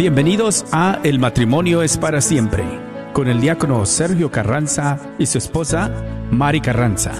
Bienvenidos a El matrimonio es para siempre, con el diácono Sergio Carranza y su esposa Mari Carranza.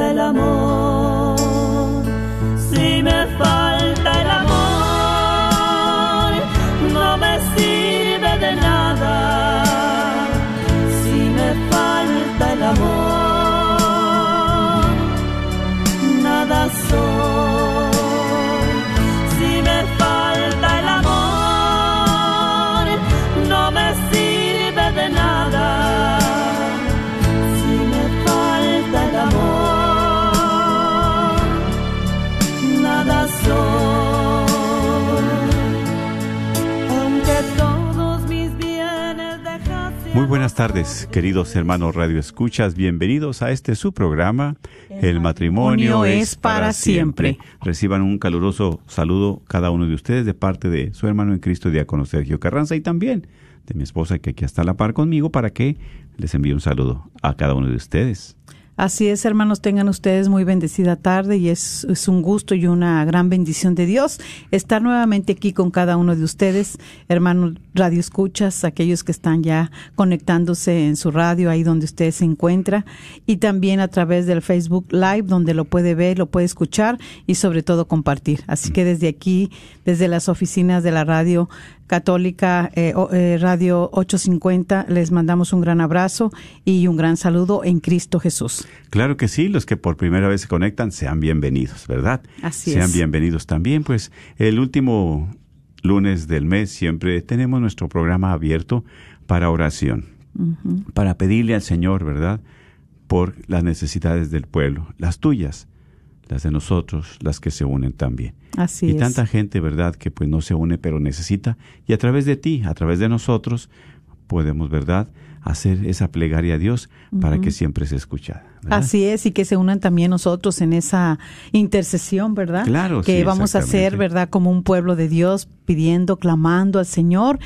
El amor, tardes, queridos hermanos Radio Escuchas. Bienvenidos a este su programa, El matrimonio es para siempre. Reciban un caluroso saludo cada uno de ustedes de parte de su hermano en Cristo, diácono Sergio Carranza, y también de mi esposa que aquí está a la par conmigo para que les envíe un saludo a cada uno de ustedes. Así es, hermanos, tengan ustedes muy bendecida tarde y es, un gusto y una gran bendición de Dios estar nuevamente aquí con cada uno de ustedes, hermanos Radio Escuchas, aquellos que están ya conectándose en su radio, ahí donde usted se encuentra, y también a través del Facebook Live, donde lo puede ver, lo puede escuchar y sobre todo compartir. Así que desde aquí, desde las oficinas de la radio Católica eh, eh, Radio 850, les mandamos un gran abrazo y un gran saludo en Cristo Jesús. Claro que sí, los que por primera vez se conectan, sean bienvenidos, ¿verdad? Así sean es. bienvenidos también, pues el último lunes del mes siempre tenemos nuestro programa abierto para oración, uh -huh. para pedirle al Señor, ¿verdad? Por las necesidades del pueblo, las tuyas, las de nosotros, las que se unen también. Así y es. tanta gente, ¿verdad?, que pues no se une, pero necesita, y a través de ti, a través de nosotros, podemos, ¿verdad?, hacer esa plegaria a Dios para uh -huh. que siempre se escuchada. ¿verdad? Así es, y que se unan también nosotros en esa intercesión, ¿verdad? Claro, Que sí, vamos a hacer, ¿verdad? Como un pueblo de Dios, pidiendo, clamando al Señor,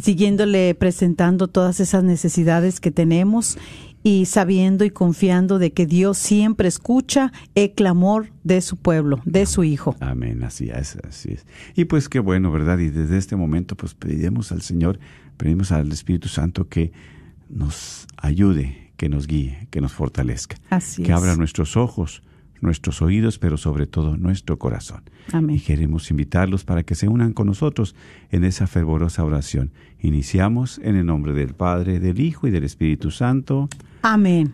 siguiéndole, presentando todas esas necesidades que tenemos y sabiendo y confiando de que Dios siempre escucha el clamor de su pueblo, de su Hijo. Amén, así es, así es. Y pues qué bueno, ¿verdad? Y desde este momento pues pedimos al Señor, pedimos al Espíritu Santo que nos ayude, que nos guíe, que nos fortalezca. Así que es. abra nuestros ojos, nuestros oídos, pero sobre todo nuestro corazón. Amén. Y queremos invitarlos para que se unan con nosotros en esa fervorosa oración. Iniciamos en el nombre del Padre, del Hijo y del Espíritu Santo. Amén.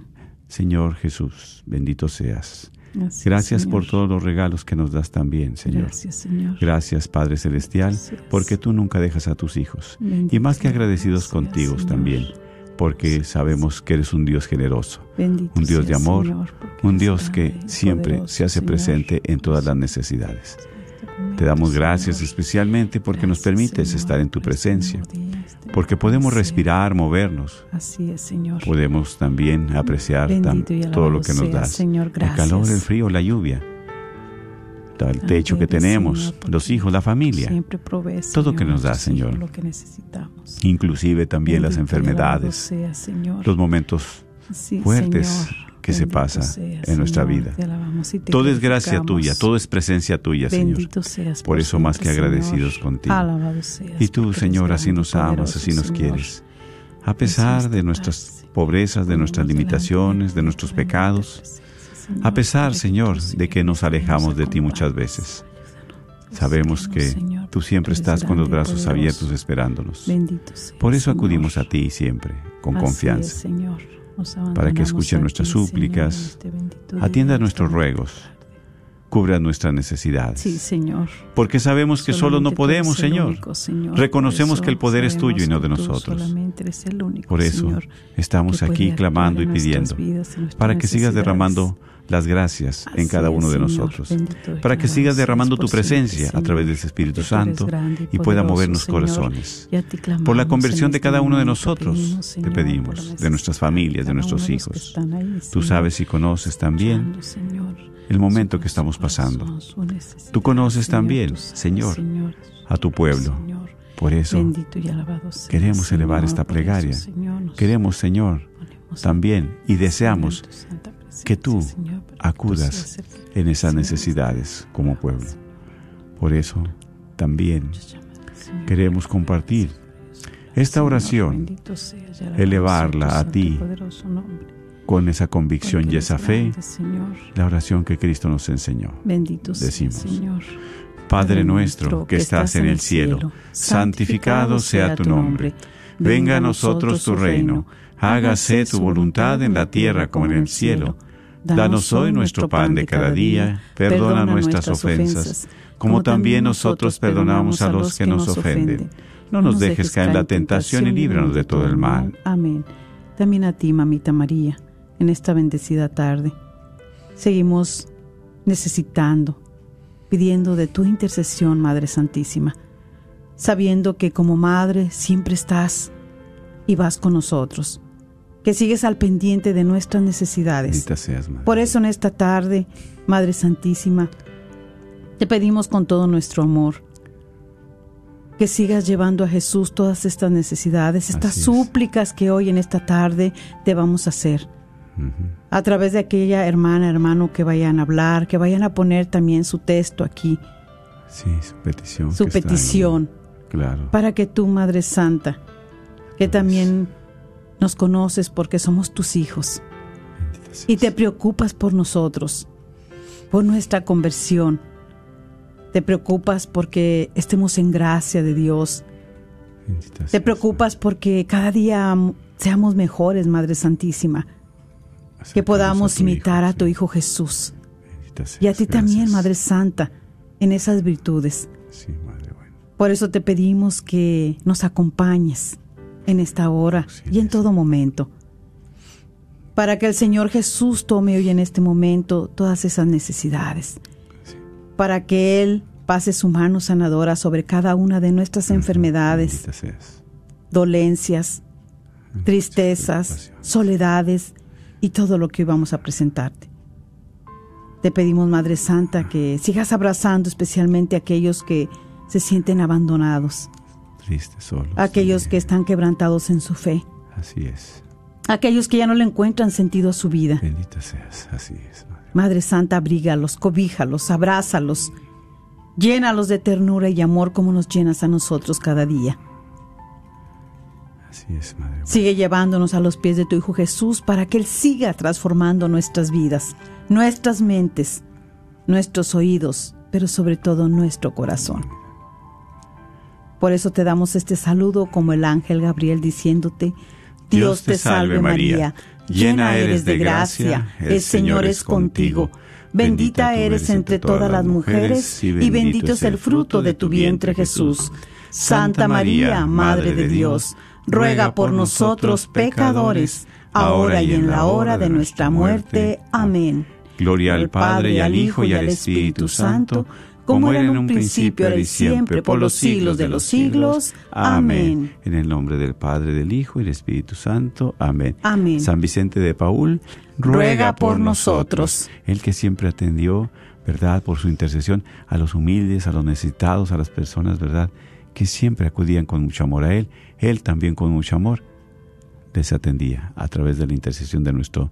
Señor Jesús, bendito seas. Gracias por todos los regalos que nos das también, Señor. Gracias, Señor. Gracias, Padre Celestial, Gracias. porque tú nunca dejas a tus hijos. Bendito y más que agradecidos contigo Señor. también, porque sabemos que eres un Dios generoso, Bendito un Dios de amor, Señor, un Dios que siempre poderoso, se hace Señor. presente en todas las necesidades. Te damos gracias especialmente porque nos permites estar en tu presencia, porque podemos respirar, movernos, Así es, Señor. podemos también apreciar todo lo que nos das. El calor, el frío, la lluvia, el techo que tenemos, los hijos, la familia, Todo que nos da, Señor. Inclusive también las enfermedades, los momentos fuertes Señor. que se pasa en nuestra Señor. vida. Todo es gracia tuya, todo es presencia tuya, Señor. Bendito seas Por eso más que agradecidos Señor. contigo. Seas. Y tú, Señor, así nos amas, así nos Señor. quieres. A pesar de nuestras pobrezas, de nuestras limitaciones, de nuestros pecados, a pesar, Señor, de que nos alejamos de ti muchas veces. Sabemos que tú siempre estás con los brazos abiertos esperándonos. Por eso Señor. acudimos a ti siempre, con confianza. Señor. Para que escuche nuestras súplicas, este Atienda en nuestros ruegos. cubras nuestras necesidades. Sí, Señor. Porque sabemos que solo no podemos, Señor. Reconocemos que el poder es tuyo y no de nosotros. Por eso estamos aquí clamando y pidiendo para que sigas derramando las gracias en cada es, uno de nosotros. Para que sigas derramando tu presencia a través de ese Espíritu Santo grande y pueda movernos Señor. corazones. Clamamos Por la conversión de este cada uno de nosotros, te pedimos, de nuestras familias, de nuestros hijos. ahí, Tú sabes y conoces también el momento que estamos pasando. Tú conoces también, Señor, a tu pueblo. Por eso queremos elevar esta plegaria. Queremos, Señor, también y deseamos que tú acudas en esas necesidades como pueblo. Por eso también queremos compartir esta oración elevarla a ti con esa convicción porque y esa fe, Señor. la oración que Cristo nos enseñó. Bendito sea, Decimos, Señor. Padre nuestro que estás en el cielo, santificado sea tu nombre. Venga a nosotros tu reino. Hágase tu voluntad en la tierra como en el cielo. Danos hoy nuestro pan de cada día. Perdona nuestras ofensas, como también nosotros perdonamos a los que nos ofenden. No nos dejes caer en la tentación y líbranos de todo el mal. Amén. También a ti, mamita María, en esta bendecida tarde. Seguimos necesitando, pidiendo de tu intercesión, Madre Santísima, sabiendo que como Madre siempre estás y vas con nosotros, que sigues al pendiente de nuestras necesidades. Seas, Madre. Por eso en esta tarde, Madre Santísima, te pedimos con todo nuestro amor que sigas llevando a Jesús todas estas necesidades, estas es. súplicas que hoy en esta tarde te vamos a hacer. A través de aquella hermana, hermano que vayan a hablar, que vayan a poner también su texto aquí, Sí, su petición. su petición, Claro. para que tú, Madre Santa, que también nos conoces porque somos tus hijos, y te preocupas por nosotros, por nuestra conversión. Te preocupas porque estemos en gracia de Dios. Te preocupas porque cada día seamos mejores, Madre Santísima. Que podamos imitar a tu. Hijo Jesús. Y a ti también. Madre Santa, en esas virtudes. Por eso te pedimos que nos acompañes en esta hora y en todo momento. Para que el Señor Jesús tome hoy en este momento todas esas necesidades. Sí. Para que Él pase su mano sanadora sobre cada una de nuestras enfermedades, dolencias, tristezas, soledades y todo lo que hoy vamos a presentarte. Te pedimos, Madre Santa, que sigas abrazando especialmente a aquellos que se sienten abandonados, Aquellos que están quebrantados en su fe, Así es. aquellos que ya no le encuentran sentido a su vida. Bendita seas. Así es, Madre. Madre Santa, abrígalos, cobíjalos, abrázalos, llénalos de ternura y amor como nos llenas a nosotros cada día. Así es, Madre. Sigue llevándonos a los pies de tu Hijo Jesús para que Él siga transformando nuestras vidas, nuestras mentes, nuestros oídos, pero sobre todo nuestro corazón. Por eso te damos este saludo como el ángel Gabriel diciéndote, Dios te salve María, llena eres de gracia, el Señor es contigo. Bendita eres entre todas las mujeres y bendito es el fruto de tu vientre Jesús. Santa María, Madre de Dios, ruega por nosotros pecadores, ahora y en la hora de nuestra muerte. Amén. Gloria al Padre y al Hijo y al Espíritu Santo, como era en un principio, ahora y siempre, por los siglos de los siglos. Amén. En el nombre del Padre, del Hijo y del Espíritu Santo. Amén. Amén. San Vicente de Paul, ruega por nosotros. El que siempre atendió, ¿verdad? Por su intercesión a los humildes, a los necesitados, a las personas, ¿verdad? Que siempre acudían con mucho amor a Él. Él también con mucho amor les atendía a través de la intercesión de nuestro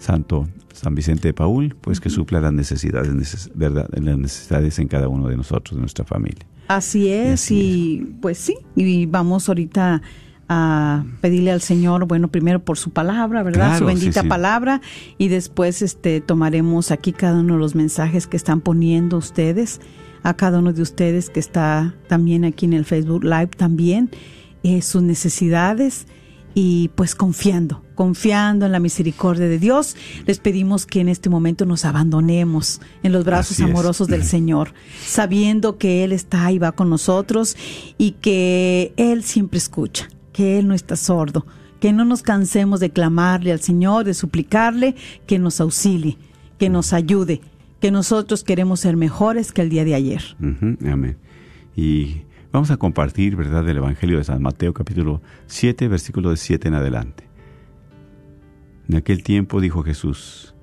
Santo San Vicente de Paul, pues que supla las necesidades, neces- ¿verdad? las necesidades en cada uno de nosotros, de nuestra familia. Así es, así y pues sí, y vamos ahorita a pedirle al Señor, bueno, primero por su palabra, ¿verdad? Claro, su bendita sí, sí. palabra, y después este tomaremos aquí cada uno de los mensajes que están poniendo ustedes, a cada uno de ustedes que está también aquí en el Facebook Live también, eh, sus necesidades, y pues confiando, confiando en la misericordia de Dios, les pedimos que en este momento nos abandonemos en los brazos Así es. amorosos del Señor, sabiendo que Él está ahí, va con nosotros y que Él siempre escucha, que Él no está sordo, que no nos cansemos de clamarle al Señor, de suplicarle que nos auxilie, que nos ayude, que nosotros queremos ser mejores que el día de ayer. Amén. Y vamos a compartir, ¿verdad?, del Evangelio de San Mateo, capítulo 7, versículo de 7 en adelante. En aquel tiempo dijo Jesús,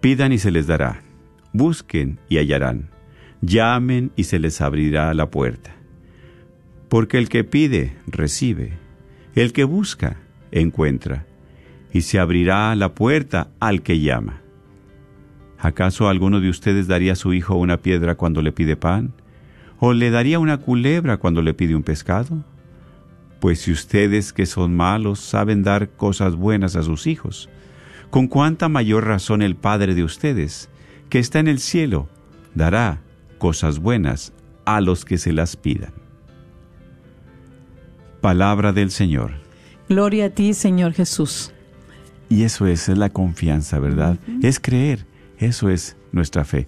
pidan y se les dará, busquen y hallarán, llamen y se les abrirá la puerta. Porque el que pide, recibe, el que busca, encuentra, y se abrirá la puerta al que llama. ¿Acaso alguno de ustedes daría a su hijo una piedra cuando le pide pan? ¿O le daría una culebra cuando le pide un pescado? Pues si ustedes que son malos saben dar cosas buenas a sus hijos, con cuánta mayor razón el Padre de ustedes, que está en el cielo, dará cosas buenas a los que se las pidan. Palabra del Señor. Gloria a ti, Señor Jesús. Y eso es, es la confianza, ¿verdad? Es creer, eso es nuestra fe.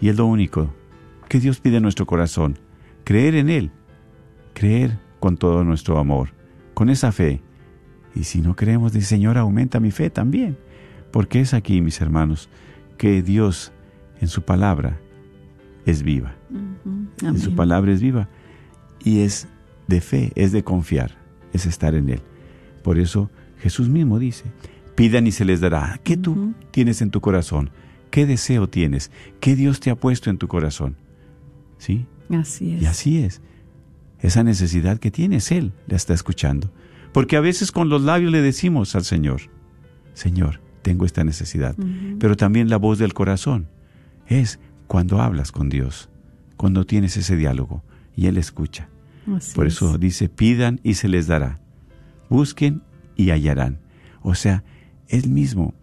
Y es lo único que Dios pide en nuestro corazón, creer en Él, creer con todo nuestro amor, con esa fe. Y si no creemos, dice Señor, aumenta mi fe también, porque es aquí, mis hermanos, que Dios en su palabra es viva. En su palabra es viva y es de fe, es de confiar, es estar en Él. Por eso Jesús mismo dice, pidan y se les dará. ¿Qué tú tienes en tu corazón? ¿Qué deseo tienes? ¿Qué Dios te ha puesto en tu corazón? ¿Sí? Así es. Y así es. Esa necesidad que tienes, Él la está escuchando. Porque a veces con los labios le decimos al Señor, Señor, tengo esta necesidad. Pero también la voz del corazón es cuando hablas con Dios, cuando tienes ese diálogo y Él escucha. Así Por es. eso dice, pidan y se les dará. Busquen y hallarán. O sea, Él mismo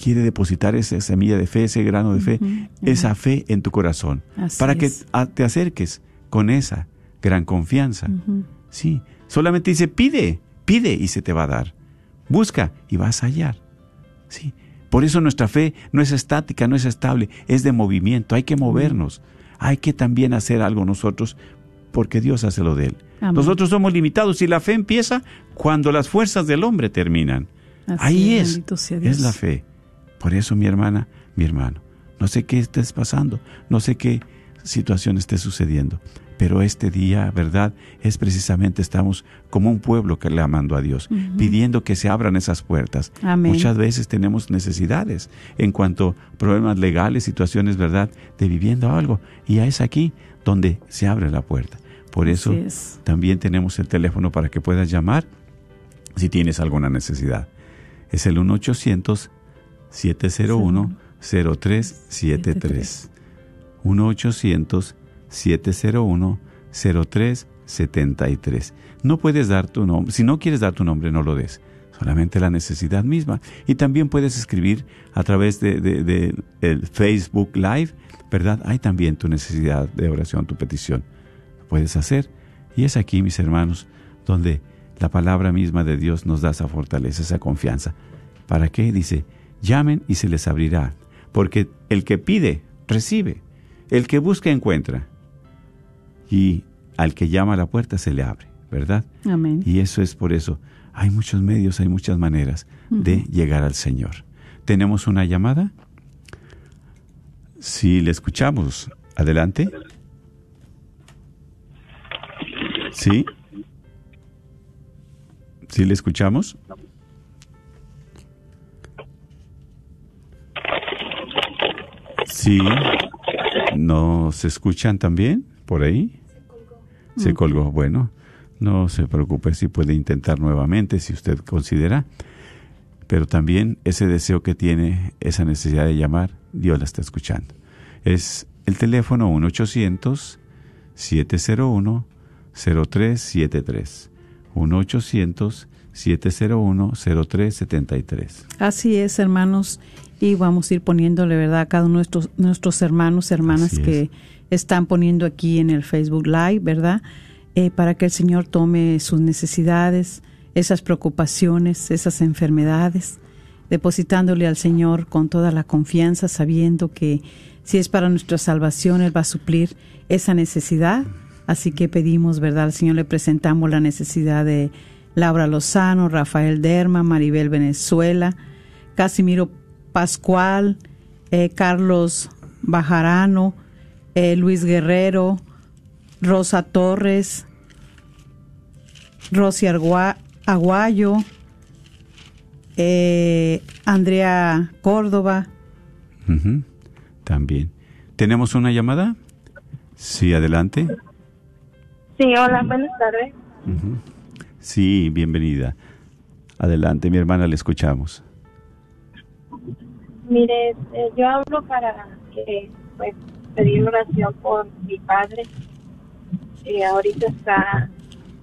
quiere depositar esa semilla de fe, ese grano de fe, esa fe en tu corazón, Así para que es. te acerques con esa gran confianza. Sí, solamente dice, pide, pide y se te va a dar. Busca y vas a hallar. Sí. Por eso nuestra fe no es estática, no es estable, es de movimiento, hay que movernos. Hay que también hacer algo nosotros porque Dios hace lo de él. Amén. Nosotros somos limitados y la fe empieza cuando las fuerzas del hombre terminan. Así Ahí es, es la fe. Por eso mi hermana, mi hermano, no sé qué estés pasando, no sé qué situación esté sucediendo, pero este día, ¿verdad? Es precisamente estamos como un pueblo que le amando a Dios, pidiendo que se abran esas puertas. Amén. Muchas veces tenemos necesidades en cuanto a problemas legales, situaciones, ¿verdad? De vivienda o algo, y es aquí donde se abre la puerta. Por eso es. también tenemos el teléfono para que puedas llamar si tienes alguna necesidad. Es el 1-800-701-0373. 1-800-701-0373. No puedes dar tu nombre. Si no quieres dar tu nombre, no lo des. Solamente la necesidad misma. Y también puedes escribir a través de el Facebook Live, ¿verdad? Hay también tu necesidad de oración, tu petición. Lo puedes hacer. Y es aquí, mis hermanos, donde la palabra misma de Dios nos da esa fortaleza, esa confianza. ¿Para qué? Dice, llamen y se les abrirá. Porque el que pide, recibe. El que busca, encuentra. Y al que llama a la puerta se le abre, ¿verdad? Amén. Y eso es por eso. Hay muchos medios, hay muchas maneras de llegar al Señor. ¿Tenemos una llamada? Si le escuchamos, adelante. ¿Sí? ¿Sí le escuchamos? Sí. ¿No se escuchan también por ahí? Se colgó. Bueno, no se preocupe si puede intentar nuevamente, si usted considera. Pero también ese deseo que tiene, esa necesidad de llamar, Dios la está escuchando. Es el teléfono 1-800-701-0373. 1-800-701-0373. Así es, hermanos, y vamos a ir poniéndole, ¿verdad?, a cada uno de nuestros, nuestros hermanos, hermanas es. que están poniendo aquí en el Facebook Live, ¿verdad?, Eh, para que el Señor tome sus necesidades, esas preocupaciones, esas enfermedades, depositándole al Señor con toda la confianza, sabiendo que si es para nuestra salvación, Él va a suplir esa necesidad. Así que pedimos, ¿verdad? Al Señor le presentamos la necesidad de Laura Lozano, Rafael Derma, Maribel Venezuela, Casimiro Pascual, eh, Carlos Bajarano, eh, Luis Guerrero, Rosa Torres, Rosy Aguayo, eh, Andrea Córdoba. También. ¿Tenemos una llamada? Sí, adelante. Sí, hola, buenas tardes. Sí, bienvenida. Adelante, mi hermana, le escuchamos. Mire, este, yo hablo para que, pues, pedir oración por mi padre. que ahorita está,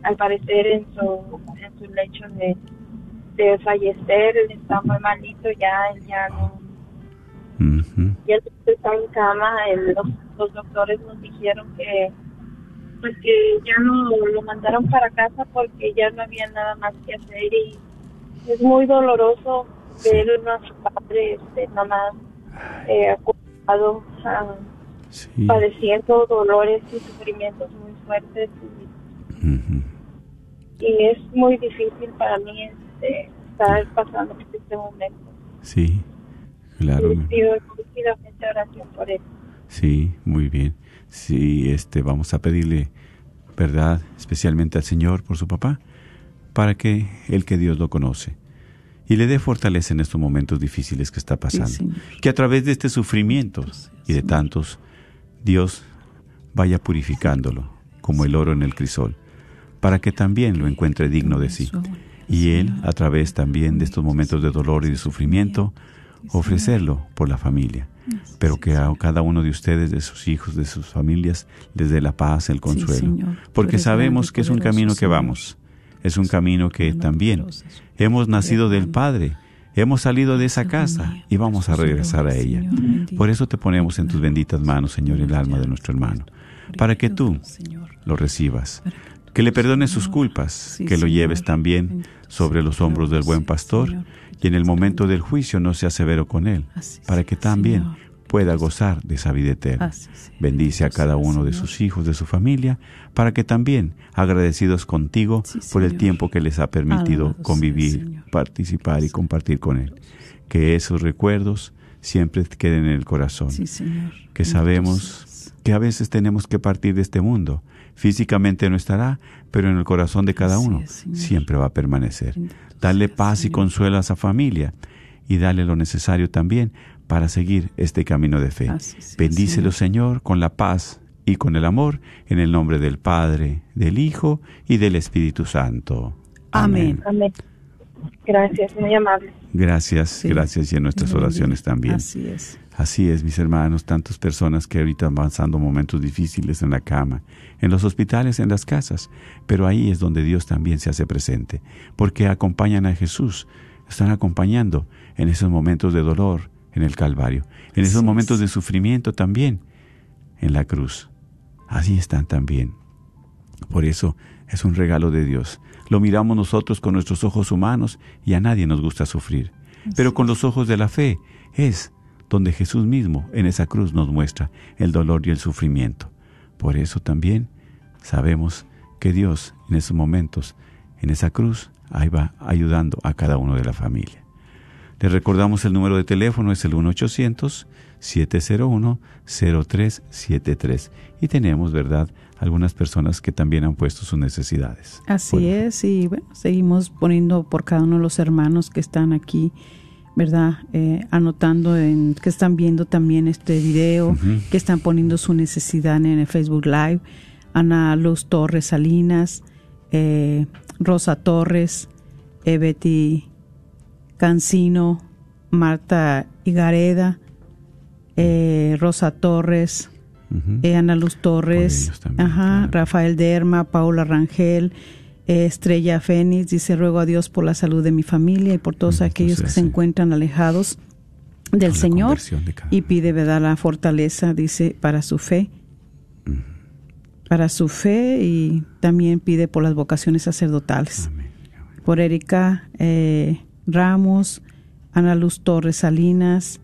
al parecer, en su, en su lecho de, de fallecer. Él está muy malito, ya, él ya no. Ya está en cama. los, los doctores nos dijeron que pues que ya no lo mandaron para casa porque ya no había nada más que hacer y es muy doloroso ver a su padre este, nomás eh, acostado, padeciendo dolores y sufrimientos muy fuertes y, y, es muy difícil para mí este, estar pasando por este momento. Sí, claro. Y pido, pido oración por él. Sí, muy bien. Sí, este, vamos a pedirle, ¿verdad? Especialmente al Señor por su papá, para que el que Dios lo conoce y le dé fortaleza en estos momentos difíciles que está pasando. que a través de este sufrimiento y de tantos, Dios vaya purificándolo como el oro en el crisol, para que también lo encuentre digno de sí. Y Él, a través también de estos momentos de dolor y de sufrimiento, ofrecerlo por la familia. Pero que a cada uno de ustedes, de sus hijos, de sus familias, les dé la paz, el consuelo. porque sabemos que es un camino que vamos, es un camino que también hemos nacido del Padre, hemos salido de esa casa y vamos a regresar a ella. Por eso te ponemos en tus benditas manos, Señor, el alma de nuestro hermano, para que tú lo recibas, que le perdones sus culpas, que lo lleves también sobre los hombros del buen pastor y en el momento del juicio no sea severo con él, para que también pueda gozar de esa vida eterna. Bendice a cada uno de sus hijos, de su familia, para que también, agradecidos contigo por el tiempo que les ha permitido convivir, participar y compartir con Él, que esos recuerdos siempre queden en el corazón, que sabemos que a veces tenemos que partir de este mundo. Físicamente no estará, pero en el corazón de cada uno siempre va a permanecer. Dale paz y consuelo a esa familia y dale lo necesario también para seguir este camino de fe. Bendícelo, Señor, con la paz y con el amor, en el nombre del Padre, del Hijo y del Espíritu Santo. Amén. Amén. Gracias, muy amable. Gracias, gracias y en nuestras oraciones también. Así es. Así es, mis hermanos, tantas personas que ahorita van pasando momentos difíciles en la cama, en los hospitales, en las casas, pero ahí es donde Dios también se hace presente, porque acompañan a Jesús, están acompañando en esos momentos de dolor en el Calvario, en esos momentos de sufrimiento también en la cruz. Así están también. Por eso es un regalo de Dios. Lo miramos nosotros con nuestros ojos humanos y a nadie nos gusta sufrir. Pero con los ojos de la fe es donde Jesús mismo en esa cruz nos muestra el dolor y el sufrimiento. Por eso también sabemos que Dios en esos momentos, en esa cruz, ahí va ayudando a cada uno de la familia. Le recordamos el número de teléfono, es el 1-800-701-0373. Y tenemos, ¿verdad?, algunas personas que también han puesto sus necesidades. Así es, y bueno, seguimos poniendo por cada uno de los hermanos que están aquí ¿verdad? Eh, anotando en, que están viendo también este video, que están poniendo su necesidad en el Facebook Live. Ana Luz Torres Salinas, eh, Rosa Torres, eh, Betty Cancino, Marta Igareda, Rosa Torres, Ana Luz Torres, ajá, Rafael Derma, Paula Rangel, Estrella Fénix dice, ruego a Dios por la salud de mi familia y por todos aquellos que se encuentran alejados del Señor y pide verdad la fortaleza, dice, para su fe, para su fe y también pide por las vocaciones sacerdotales. por Erika eh, Ramos, Ana Luz Torres Salinas,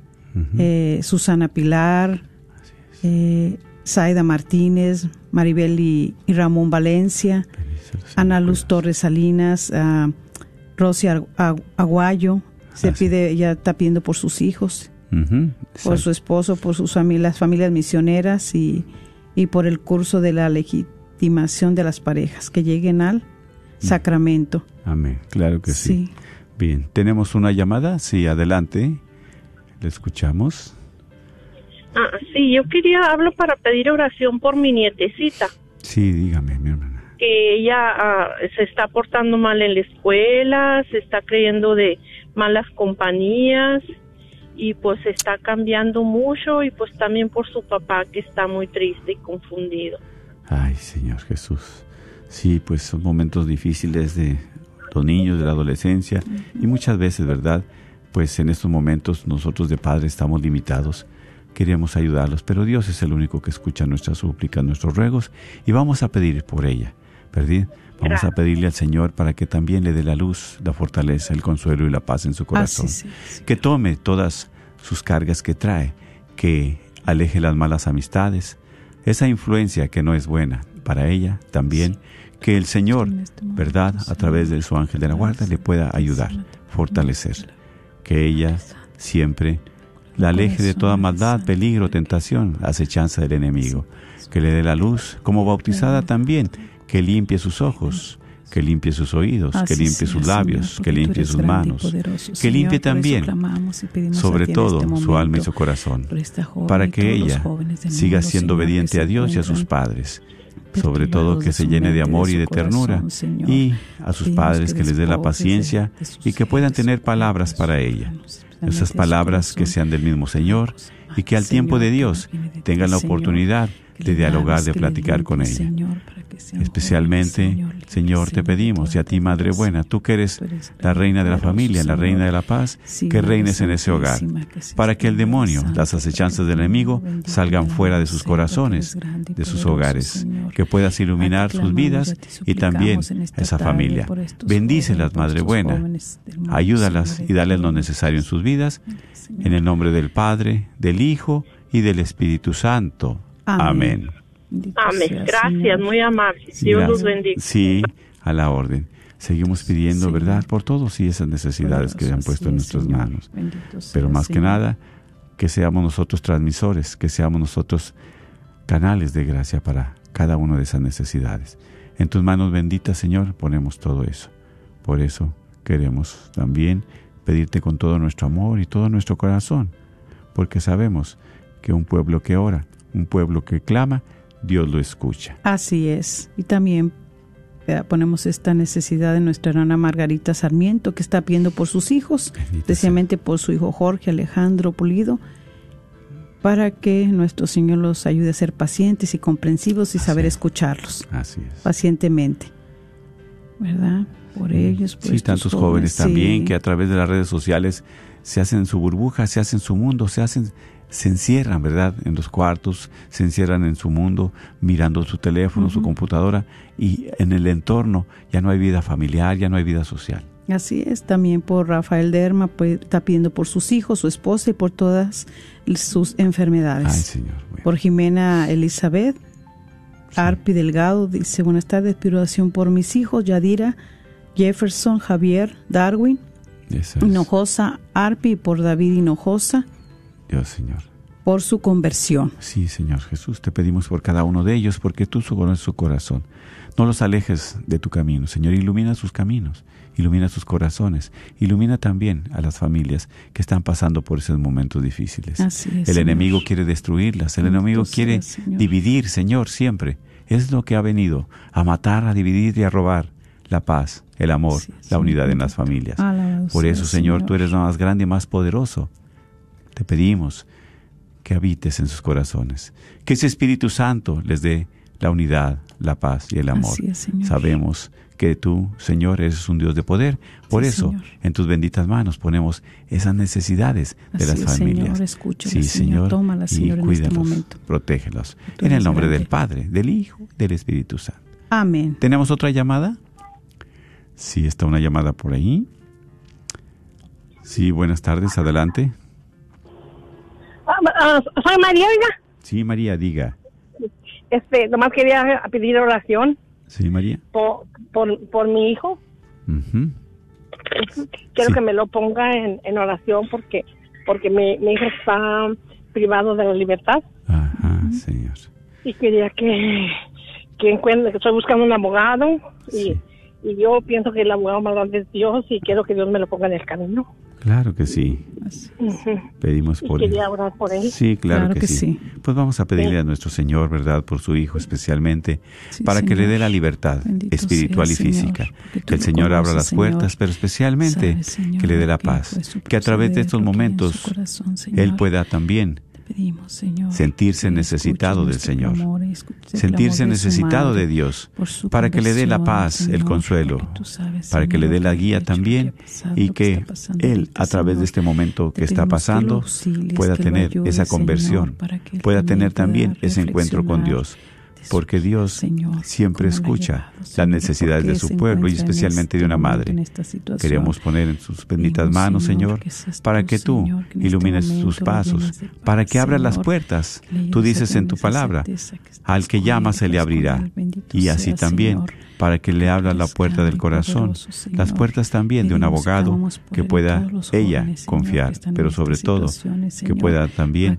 eh, Susana Pilar, eh, Zaida Martínez, Maribel y, y Ramón Valencia, Ana Luz Torres Salinas, ah, Rosy Aguayo, se pide, ya está pidiendo por sus hijos, por su esposo, por sus familias, familias misioneras y, y por el curso de la legitimación de las parejas, que lleguen al sacramento. Amén. Claro que sí. Sí. Bien, ¿tenemos una llamada? Sí, adelante. Le escuchamos. Ah, sí, yo quería, hablo para pedir oración por mi nietecita, Sí, dígame, mi hermana. que ella ah, se está portando mal en la escuela, se está creyendo de malas compañías y pues está cambiando mucho y pues también por su papá que está muy triste y confundido. Ay, Señor Jesús. Sí, pues son momentos difíciles de los niños, de la adolescencia y muchas veces, ¿verdad? Pues en estos momentos nosotros de padres estamos limitados. Queremos ayudarlos, pero Dios es el único que escucha nuestras súplicas, nuestros ruegos y vamos a pedir por ella, ¿verdad? Vamos a pedirle al Señor para que también le dé la luz, la fortaleza, el consuelo y la paz en su corazón. Así sí, sí. que tome todas sus cargas que trae, que aleje las malas amistades, esa influencia que no es buena para ella también, que el Señor, este ¿verdad? A través de su ángel de la guarda le pueda ayudar, fortalecer, que ella siempre la aleje de toda maldad, peligro, tentación, acechanza del enemigo, que le dé la luz, como bautizada también, que limpie sus ojos, que limpie sus oídos, que limpie sea, sus labios, Señor, que limpie sus manos, poderoso, que Señor, limpie también, sobre en todo este su alma y su corazón, para que ella siga siendo obediente a Dios y a sus padres, sobre todo que de se llene de amor y de ternura y a sus padres que les dé la paciencia de- de y que puedan de tener palabras para ella, esas de palabras que sean del mismo Señor y que al tiempo de Dios de tengan la oportunidad que de dialogar, de platicar con ella. Especialmente, Señor, te pedimos, y a ti, Madre buena, tú que eres la reina de la familia, la reina de la paz, que reines en ese hogar, para que el demonio, las acechanzas del enemigo, salgan fuera de sus corazones, de sus hogares, que puedas iluminar sus vidas y también esa familia. Bendícelas, Madre buena, ayúdalas y dale lo necesario en sus vidas, en el nombre del Padre, del Hijo y del Espíritu Santo. Amén. Amén. Gracias, Señor. muy amables. Dios los bendiga. Sí, a la orden. Seguimos pidiendo, Sí. ¿verdad? Por todos y esas necesidades que Poderoso, han puesto en es, nuestras Señor. manos. Bendito Pero más que nada, que seamos nosotros transmisores, que seamos nosotros canales de gracia para cada una de esas necesidades. En tus manos benditas, Señor, ponemos todo eso. Por eso queremos también pedirte con todo nuestro amor y todo nuestro corazón, porque sabemos que un pueblo que ora, un pueblo que clama, Dios lo escucha. Así es. Y también ponemos esta necesidad de nuestra hermana Margarita Sarmiento, que está pidiendo por sus hijos, Bendita sea. especialmente por su hijo Jorge Alejandro Pulido, para que nuestro Señor los ayude a ser pacientes y comprensivos y Así saber es. escucharlos Así es. pacientemente. ¿Verdad? Por ellos, por Sí, tantos jóvenes, también que a través de las redes sociales se hacen su burbuja, se hacen su mundo, se hacen, se encierran, ¿verdad? En los cuartos, se encierran en su mundo, mirando su teléfono, su computadora, y en el entorno ya no hay vida familiar, ya no hay vida social. Así es, también por Rafael Derma, pues, está pidiendo por sus hijos, su esposa y por todas sus enfermedades. Ay, Señor. bueno. por Jimena Elizabeth. Arpi Delgado dice, buenas tardes, pido oración por mis hijos, Yadira, Jefferson, Javier, Darwin. Hinojosa, Arpi por David Hinojosa, Dios, Señor. por su conversión. Sí, Señor Jesús, te pedimos por cada uno de ellos, porque tú conoces su corazón. No los alejes de tu camino, Señor, ilumina sus caminos, ilumina sus corazones, ilumina también a las familias que están pasando por esos momentos difíciles. Así es, el Señor. enemigo quiere destruirlas, el enemigo quiere Señor. dividir, Señor, siempre. Es lo que ha venido, a matar, a dividir y a robar la paz, el amor, la unidad en las familias. Alabado Por sea, eso, Señor, tú eres más grande y más poderoso. Te pedimos que habites en sus corazones, que ese Espíritu Santo les dé la unidad, la paz y el amor. Es, Señor. Sabemos que tú, Señor, eres un Dios de poder. Por Sí, eso, Señor. en tus benditas manos ponemos esas necesidades de las es, familias. Señor, escúchalas, sí, Señor. Señor, Tómalas, y Señor, en este cuídalos, momento. protégelos. Tú En el nombre del. Padre, del Hijo, del Espíritu Santo. Amén. ¿Tenemos otra llamada? Sí, está una llamada por ahí. Sí, buenas tardes, adelante. Ah, ah, soy María, oiga. Sí, María, diga. Este, nomás quería pedir oración Sí, María. por, por, por mi hijo. Quiero Sí. que me lo ponga en, en oración porque porque mi, mi hijo está privado de la libertad Ajá, Señor. y quería que, que encuentre, que estoy buscando un abogado y, Sí. y yo pienso que el abogado más grande es Dios y quiero que Dios me lo ponga en el camino. Claro que sí. Pedimos por él. quería orar por él. Sí, claro, Claro que, que sí. sí. Pues vamos a pedirle a nuestro Señor, ¿verdad? Por su Hijo especialmente, Sí, para que le dé la libertad Bendito espiritual sea, y física. Que el Señor abra las Señor. puertas, pero especialmente que le dé la paz. Que a través de estos momentos corazón. Él pueda también pedimos, Señor, sentirse necesitado del Señor. clamor sentirse de necesitado madre de Dios, para que le dé la paz, el consuelo, sabes, para que le dé la guía también pasado, y que Él, a través Señor. de este momento que está que pasando, pueda tener esa conversión, pueda tener también ese encuentro con Dios. Porque Dios Señor, siempre escucha las necesidades de su pueblo y especialmente de este una madre. Queremos poner en sus benditas manos, Señor, para que tú ilumines sus pasos, para que abra las puertas. Tú dices en tu palabra, al que llama se le abrirá. Y así también. Para que le abra la puerta del corazón, las puertas también de un abogado que pueda ella confiar, pero sobre todo que pueda también,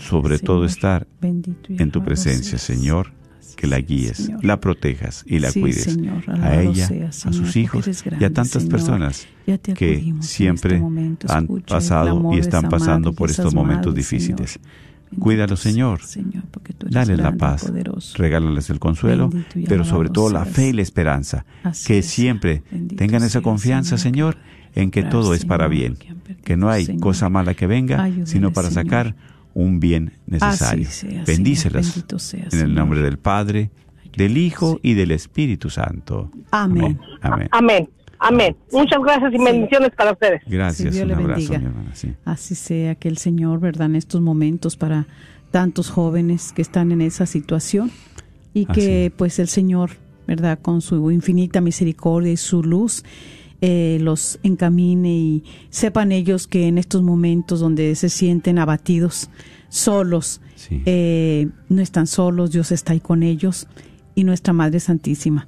sobre todo estar en tu presencia. Señor, que la guíes, Señor. la protejas y la Sí, cuides Señor, a ella, sea, a sus hijos y a tantas personas que siempre este momento. han pasado y están pasando por estos momentos difíciles. Cuídalo, Señor. Señor, porque tú eres Dale la paz, poderoso. regálales el consuelo, Bendito pero sobre todo la fe y la esperanza. Así Que es. siempre Bendito tengan esa confianza, Señor, Señor, en que todo es para bien, que han perdido, que no hay Señor. cosa mala que venga, Ayúdale, sino para Señor. sacar un bien necesario. Bendícelas Señor. Bendito sea, en el nombre del Padre, del Hijo y del Espíritu Santo. Amén. Amén. Amén. Amén. Muchas gracias y bendiciones para ustedes. Gracias, Sí, Dios un le abrazo, bendiga. mi hermana. sí. Así sea que el Señor, ¿verdad? En estos momentos para tantos jóvenes que están en esa situación y Así que es. pues el Señor, ¿verdad? Con su infinita misericordia y su luz eh, los encamine y sepan ellos que en estos momentos donde se sienten abatidos, solos, Sí. eh, no están solos, Dios está ahí con ellos y nuestra Madre Santísima.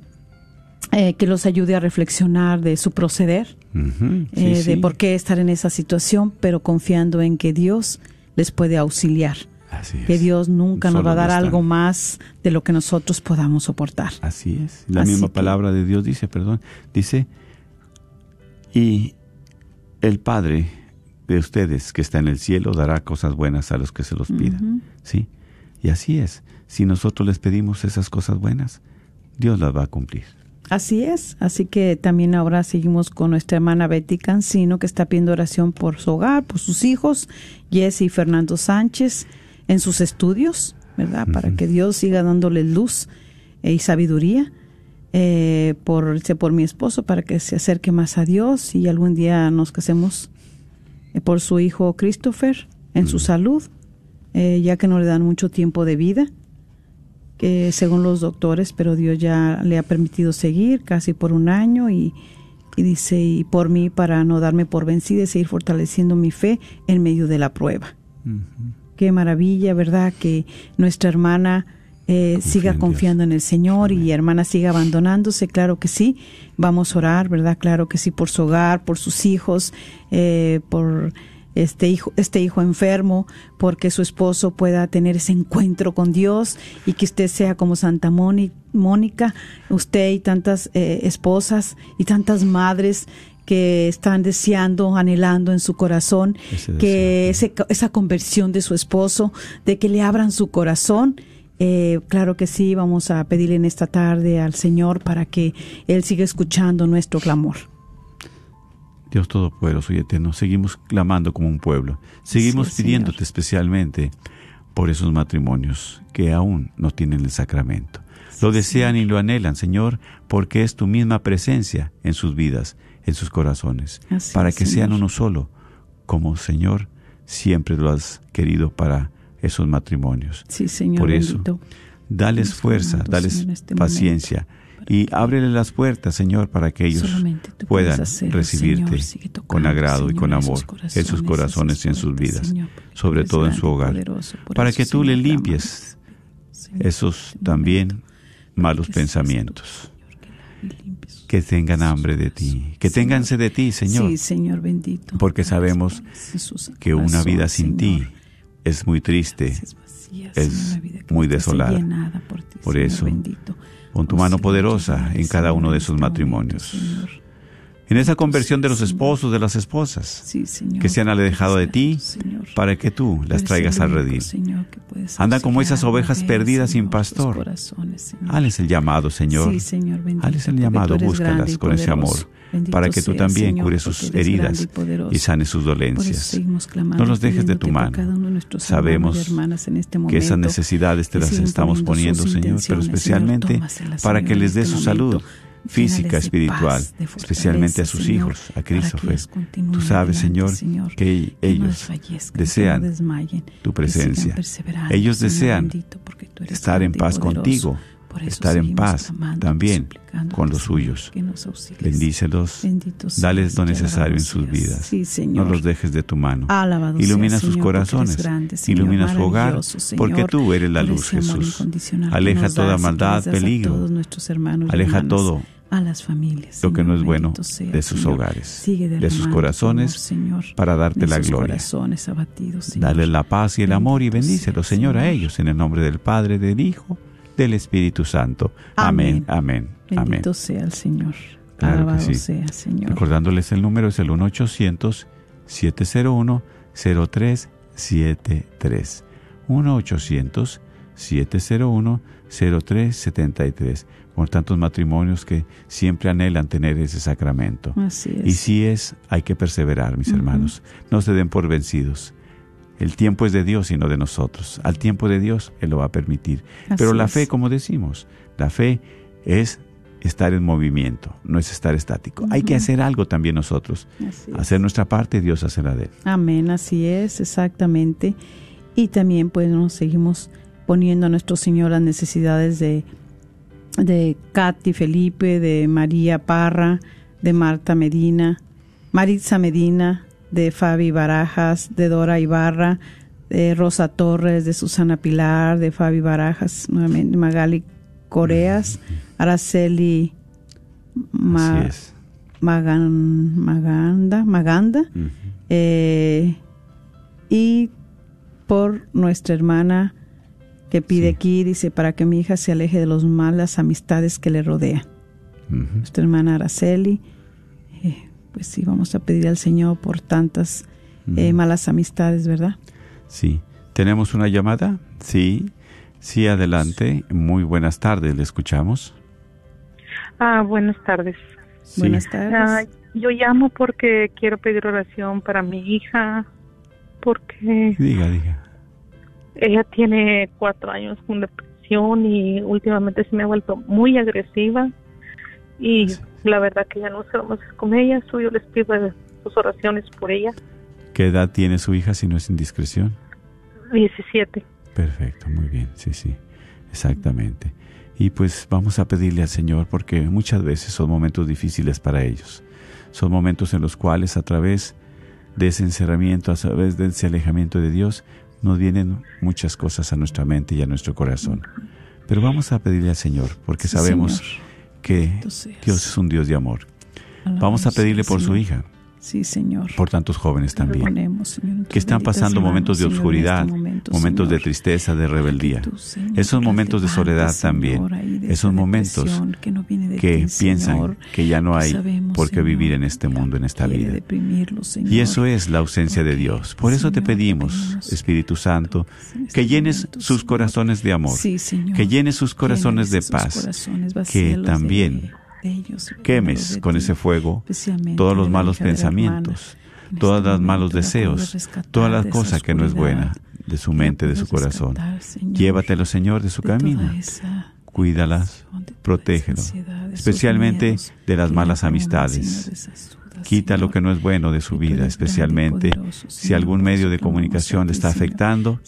Eh, que los ayude a reflexionar de su proceder, sí, eh, sí. de por qué estar en esa situación, pero confiando en que Dios les puede auxiliar, Así que. Dios nunca nos va a dar están. algo más de lo que nosotros podamos soportar. Así es. La Así misma que- palabra de Dios dice, perdón, dice, y el Padre de ustedes que está en el cielo dará cosas buenas a los que se los pidan. ¿Sí? Y así es. Si nosotros les pedimos esas cosas buenas, Dios las va a cumplir. Así es, así que también ahora seguimos con nuestra hermana Betty Cancino que está pidiendo oración por su hogar, por sus hijos, Jesse y Fernando Sánchez, en sus estudios, ¿verdad? Para que Dios siga dándole luz eh, y sabiduría. eh, por, por mi esposo, para que se acerque más a Dios y algún día nos casemos eh, por su hijo Christopher, en su salud, eh, ya que no le dan mucho tiempo de vida que según los doctores, pero Dios ya le ha permitido seguir casi por un año y, y dice, y por mí para no darme por vencida y seguir fortaleciendo mi fe en medio de la prueba. Qué maravilla, ¿verdad? Que nuestra hermana eh, siga en Dios. confiando en el Señor Amén. y hermana siga abandonándose, claro que sí. Vamos a orar, ¿verdad? Claro que sí, por su hogar, por sus hijos, eh, por este hijo, este hijo enfermo, porque su esposo pueda tener ese encuentro con Dios y que usted sea como Santa Móni- Mónica, usted y tantas eh, esposas y tantas madres que están deseando, anhelando en su corazón Ese que ese- esa conversión de su esposo, de que le abran su corazón. Eh, claro que sí, vamos a pedirle en esta tarde al Señor para que Él siga escuchando nuestro clamor. Dios Todopoderoso y Eterno, seguimos clamando como un pueblo. Seguimos pidiéndote Señor. especialmente por esos matrimonios que aún no tienen el sacramento. Lo desean y lo anhelan, Señor, porque es tu misma presencia en sus vidas, en sus corazones, Así para es, que sean Señor. uno solo, como Señor siempre lo has querido para esos matrimonios. Sí, Señor. Por eso. Dales fuerza, dales este paciencia y ábrele las puertas, Señor, para que ellos puedan hacerlo, recibirte Señor. Sigue tocando, con agrado y con amor en sus corazones, y en sus vidas, Señor, sobre todo en su hogar, poderoso. Para que tú le limpies esos también malos pensamientos, que tengan hambre de ti, que tengan sed de ti, Señor, Sí, Señor bendito. porque sabemos que una vida sin ti es muy triste. Es muy desolada. por eso, Pon tu mano poderosa en cada uno de sus matrimonios. En esa conversión de los esposos, de las esposas, Sí, Señor, que se han alejado de ti, Señor. para que tú las traigas al redil. Señor, que Anda como esas ovejas perdidas sin pastor. Hales el llamado, Señor. Sí, Hales el llamado, búscalas y con ese amor, Bendito para que tú también Señor, cures sus heridas poderoso. y sanes sus dolencias. clamando, No los dejes de tu mano. de Sabemos y en este que momento, esas necesidades te que las estamos poniendo Señor, pero especialmente Señor, para que les dé su salud. Física, de espiritual, paz, de especialmente a sus Señor, hijos, a continúen Tú sabes, Señor, que ellos desean desmayen, tu presencia. Ellos desean bendito, estar en paz poderoso. contigo, Por eso estar en paz también con los suyos. Bendícelos, Bendito dales lo necesario en sus vidas. Sí, Señor. No los dejes de tu mano. Alabado Ilumina sus Señor, corazones, grande, Señor, ilumina su hogar, Señor, porque tú eres la luz, Jesús. Aleja toda maldad, peligro. todos nuestros hermanos y Aleja hermanas, todo a las familias, lo que no es bueno de sus Señor. hogares, de sus corazones, Señor, para darte la gloria. abatidos. Dale la paz y el amor y seas, Señor, a ellos, en el nombre del Padre, del Hijo, del Espíritu Santo. Amén, amén, amén. Bendito sea el Señor. Claro Alabado sí. sea, Señor. Recordándoles el número es el 1-800-701-0373. 1-800-701-0373. Por tantos matrimonios que siempre anhelan tener ese sacramento. Así es. Y si es, hay que perseverar, mis hermanos. No se den por vencidos. El tiempo es de Dios y no de nosotros. Al tiempo de Dios, Él lo va a permitir. Pero la es. fe, como decimos, la fe es estar en movimiento, no es estar estático. Hay que hacer algo también nosotros. Así es. Hacer nuestra parte y Dios hace la de él. Amén, así es, exactamente. Y también pues nos seguimos poniendo a nuestro Señor las necesidades de, de Katy Felipe, de María Parra, de Marta Medina, Maritza Medina, de Fabi Barajas, de Dora Ibarra, de Rosa Torres, de Susana Pilar, de Fabi Barajas, nuevamente Magali Coreas, Araceli Ma- es. Magan- Maganda, Maganda eh, y por nuestra hermana que pide Sí. aquí, dice, para que mi hija se aleje de las malas amistades que le rodean. Nuestra hermana Araceli, eh, pues sí, vamos a pedir al Señor por tantas eh, malas amistades, ¿verdad? Sí. ¿Tenemos una llamada? Sí. Sí, adelante. Muy buenas tardes, le escuchamos. Ah, buenas tardes. Sí. Buenas tardes. Ah, yo llamo porque quiero pedir oración para mi hija, porque Diga, diga. ella tiene cuatro años con depresión y últimamente se me ha vuelto muy agresiva y Sí. la verdad que ya no sé con ella. So, yo les pido sus oraciones por ella. ¿Qué edad tiene su hija si no es indiscreción? 17. Perfecto, muy bien, sí, sí, exactamente. Y pues vamos a pedirle al Señor porque muchas veces son momentos difíciles para ellos. Son momentos en los cuales a través de ese encerramiento, a través de ese alejamiento de Dios, nos vienen muchas cosas a nuestra mente y a nuestro corazón. Pero vamos a pedirle al Señor porque Sí, sabemos Señor. Que. Dios es un Dios de amor. Vamos a pedirle por su hija, Sí, Señor. por tantos jóvenes también. ponemos, Señor, que están pasando manos, momentos de Señor, oscuridad, este momento, momentos de tristeza, de rebeldía. Tú, Esos momentos de soledad también. Esos momentos que, ti, piensan Señor, que ya no hay sabemos, por qué Señor, vivir en este mundo, en esta vida. Señor. Y eso es la ausencia de Dios. Por eso te pedimos, Espíritu Santo, que llenes sus corazones de amor, Sí, que llenes sus corazones de paz, que también quemes con ese fuego todos los malos pensamientos, este las malos deseos, todas las cosas que no es buena de su mente, de su corazón. Llévatelo, Señor, de su camino. Cuídalas, esos especialmente de las malas amistades. Quita lo que no es bueno de su vida, especialmente si algún medio su de comunicación le está afectando.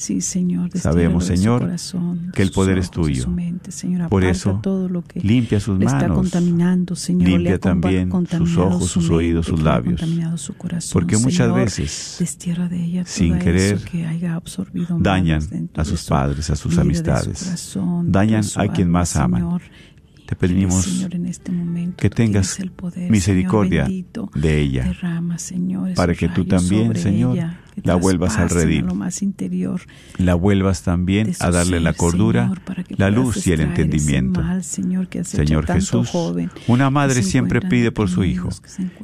Sabemos, Señor, que el poder es tuyo. Por eso, todo lo que limpia sus manos, limpia también sus ojos, su sus oídos, sus labios. Porque muchas veces, sin querer, dañan a sus su padres, a sus amistades. Dañan a quien más aman. Te pedimos Señor, en este momento, que tengas el poder, misericordia Señor bendito. de ella, Derrama, Señor, para que tú también, Señor, ella, la vuelvas al redil. lo más interior la vuelvas también a darle la cordura, Señor, la luz y el entendimiento. mal, Señor, que Jesús, joven, una madre siempre pide por su hijo.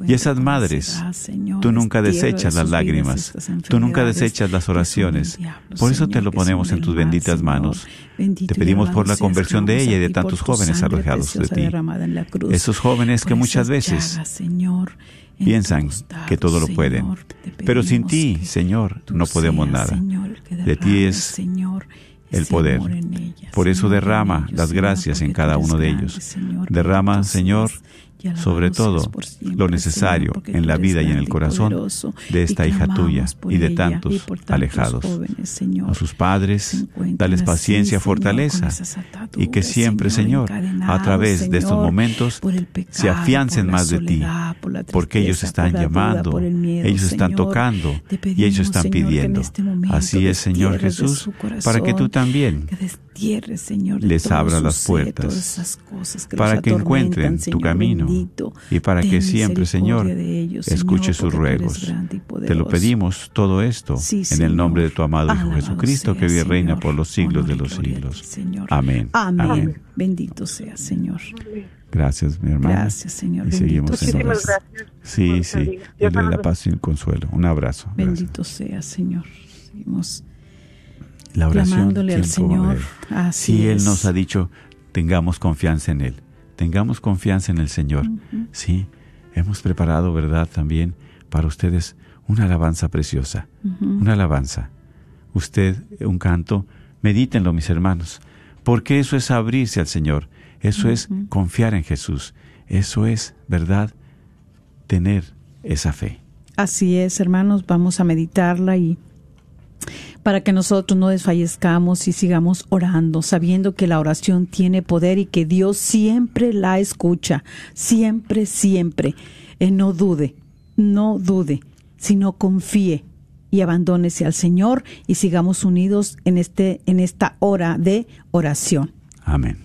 Y esas madres, Señor, tú nunca desechas las vidas lágrimas, tú nunca desechas las oraciones. diablo, Por eso te lo ponemos en tus mal, benditas manos. Bendito Te pedimos por la conversión de ella y de tantos jóvenes alejados de ti. Esos jóvenes que muchas veces piensan que todo lo pueden. Pero sin ti, Señor, no podemos nada. De ti es el poder. Por eso derrama las gracias en cada uno de ellos. Derrama, Señor, sobre todo lo necesario en la vida y en el corazón de esta hija tuya y de tantos alejados. A sus padres, dales paciencia, fortaleza y que siempre, Señor, a través de estos momentos se afiancen más de ti, porque ellos están llamando, ellos están tocando y ellos están pidiendo. este Así es, Señor Jesús, para que tú también destierres, Señor, de les su las ser, puertas todas esas cosas que para que encuentren tu camino bendito. y para que siempre, Señor, ellos, escuche Señor, sus ruegos. Te lo pedimos todo esto Sí, en el nombre de tu amado Hijo Alabado Jesucristo, que sea, vive y reina Señor. por los siglos de los siglos. Señor. Amén. Amén. Amén. Bendito sea, Señor. Gracias, mi hermana. Gracias, Señor. Y Bendito seguimos en gracias. Sí, sí. Dios Dios le dé la paz y el consuelo. Un abrazo. Gracias. Bendito sea, Señor. Seguimos La oración al Señor. Así Él es. nos ha dicho, tengamos confianza en Él. Tengamos confianza en el Señor. Sí, hemos preparado, ¿verdad? También para ustedes una alabanza preciosa. Una alabanza. Usted, un canto, medítenlo, mis hermanos. Porque eso es abrirse al Señor. Eso es confiar en Jesús. Eso es, ¿verdad? Tener esa fe. Así es, hermanos, vamos a meditarla y para que nosotros no desfallezcamos y sigamos orando, sabiendo que la oración tiene poder y que Dios siempre la escucha, siempre, siempre. Eh, no dude, no dude, sino confíe y abandónese al Señor y sigamos unidos en este en esta hora de oración. Amén.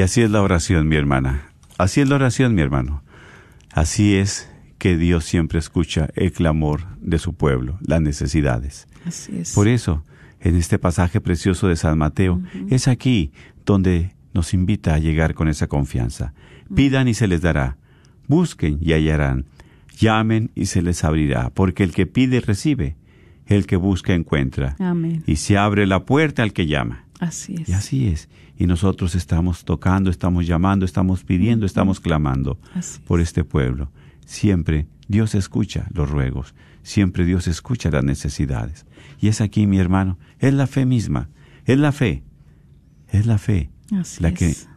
Y así es la oración, mi hermana. Así es la oración, mi hermano. Así es que Dios siempre escucha el clamor de su pueblo, las necesidades. Así es. Por eso, en este pasaje precioso de San Mateo, es aquí donde nos invita a llegar con esa confianza. Pidan y se les dará. Busquen y hallarán. Llamen y se les abrirá. Porque el que pide recibe. El que busca encuentra. Amén. Y se abre la puerta al que llama. Así es. Y así es. Y nosotros estamos tocando, estamos llamando, estamos pidiendo, estamos clamando Así por este pueblo. Siempre Dios escucha los ruegos, siempre Dios escucha las necesidades. Y es aquí, mi hermano, es la fe misma, es la fe, es la fe, Así la que es.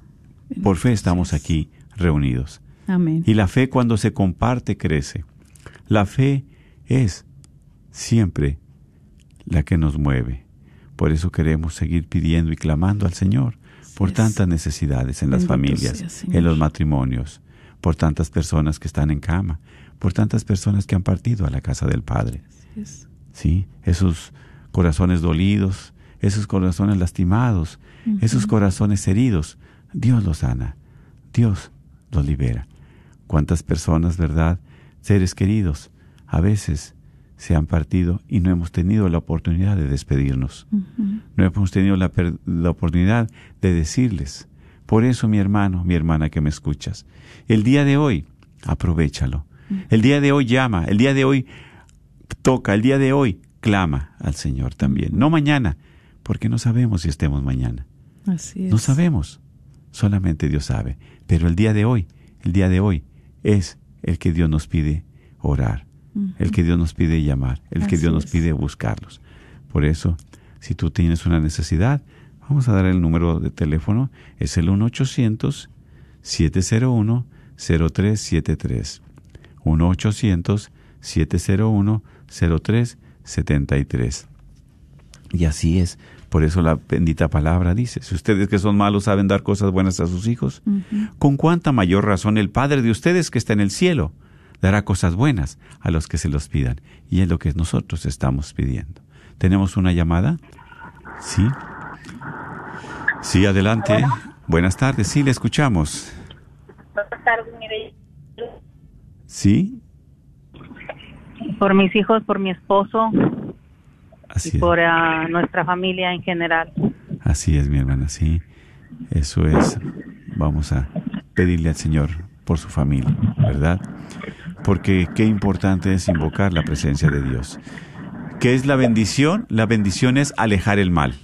por fe estamos aquí reunidos. Amén. Y la fe cuando se comparte crece. La fe es siempre la que nos mueve. Por eso queremos seguir pidiendo y clamando al Señor por tantas necesidades en las familias, sea, en los matrimonios, por tantas personas que están en cama, por tantas personas que han partido a la casa del Padre. Es. ¿sí? Esos corazones dolidos, esos corazones lastimados, esos corazones heridos, Dios los sana, Dios los libera. ¿Cuántas personas, verdad, seres queridos, a veces se han partido y no hemos tenido la oportunidad de despedirnos? No hemos tenido la, la oportunidad de decirles. Por eso, mi hermano, mi hermana que me escuchas, el día de hoy, aprovechalo. El día de hoy llama, el día de hoy toca, el día de hoy clama al Señor también. No mañana, porque no sabemos si estemos mañana. Así es. No sabemos. Solamente Dios sabe. Pero el día de hoy, el día de hoy es el que Dios nos pide orar, el que Dios nos pide llamar, el que Dios nos pide buscarlos. Por eso, si tú tienes una necesidad, vamos a dar el número de teléfono, es el 1-800-701-0373. 1-800-701-0373. Y así es. Por eso la bendita palabra dice, si ustedes que son malos saben dar cosas buenas a sus hijos, con cuánta mayor razón el Padre de ustedes que está en el cielo dará cosas buenas a los que se los pidan. Y es lo que nosotros estamos pidiendo. ¿Tenemos una llamada? Sí. Sí, adelante. Buenas tardes. Sí, le escuchamos. Buenas tardes, mire, Sí, por mis hijos, por mi esposo así y es. por ah, nuestra familia en general. Así es, mi hermana, sí. Eso es. Vamos a pedirle al Señor por su familia, ¿verdad? Porque qué importante es invocar la presencia de Dios. ¿Qué es la bendición? La bendición es alejar el mal.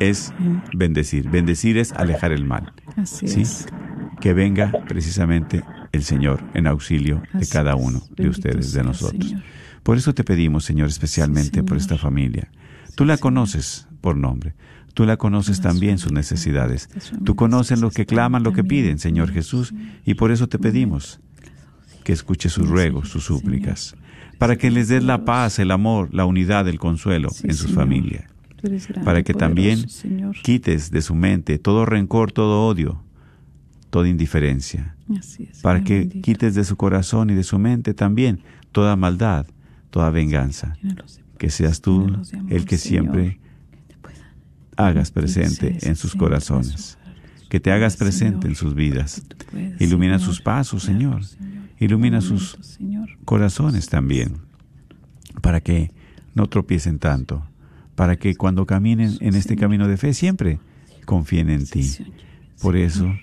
Es bendecir. Bendecir es alejar el mal. Así ¿sí? es. Que venga precisamente el Señor en auxilio de cada es. uno de Bendito ustedes, de nosotros. Señor. Por eso te pedimos, Señor, especialmente por Señor. esta familia. Tú la conoces por nombre. Tú la conoces también su sus necesidades. Tú conoces lo que claman, lo que piden, Señor Jesús. Y por eso te pedimos que escuche sus ruegos, sus súplicas, para que les des la paz, el amor, la unidad, el consuelo en sus familias. Para que también quites de su mente todo rencor, todo odio, toda indiferencia. Para que quites de su corazón y de su mente también toda maldad, toda venganza. Que seas tú el que siempre hagas presente en sus corazones. Que te hagas presente en sus vidas. Ilumina sus pasos, Señor. Ilumina sus corazones también, para que no tropiecen tanto, para que cuando caminen en este camino de fe siempre confíen en ti. Por eso,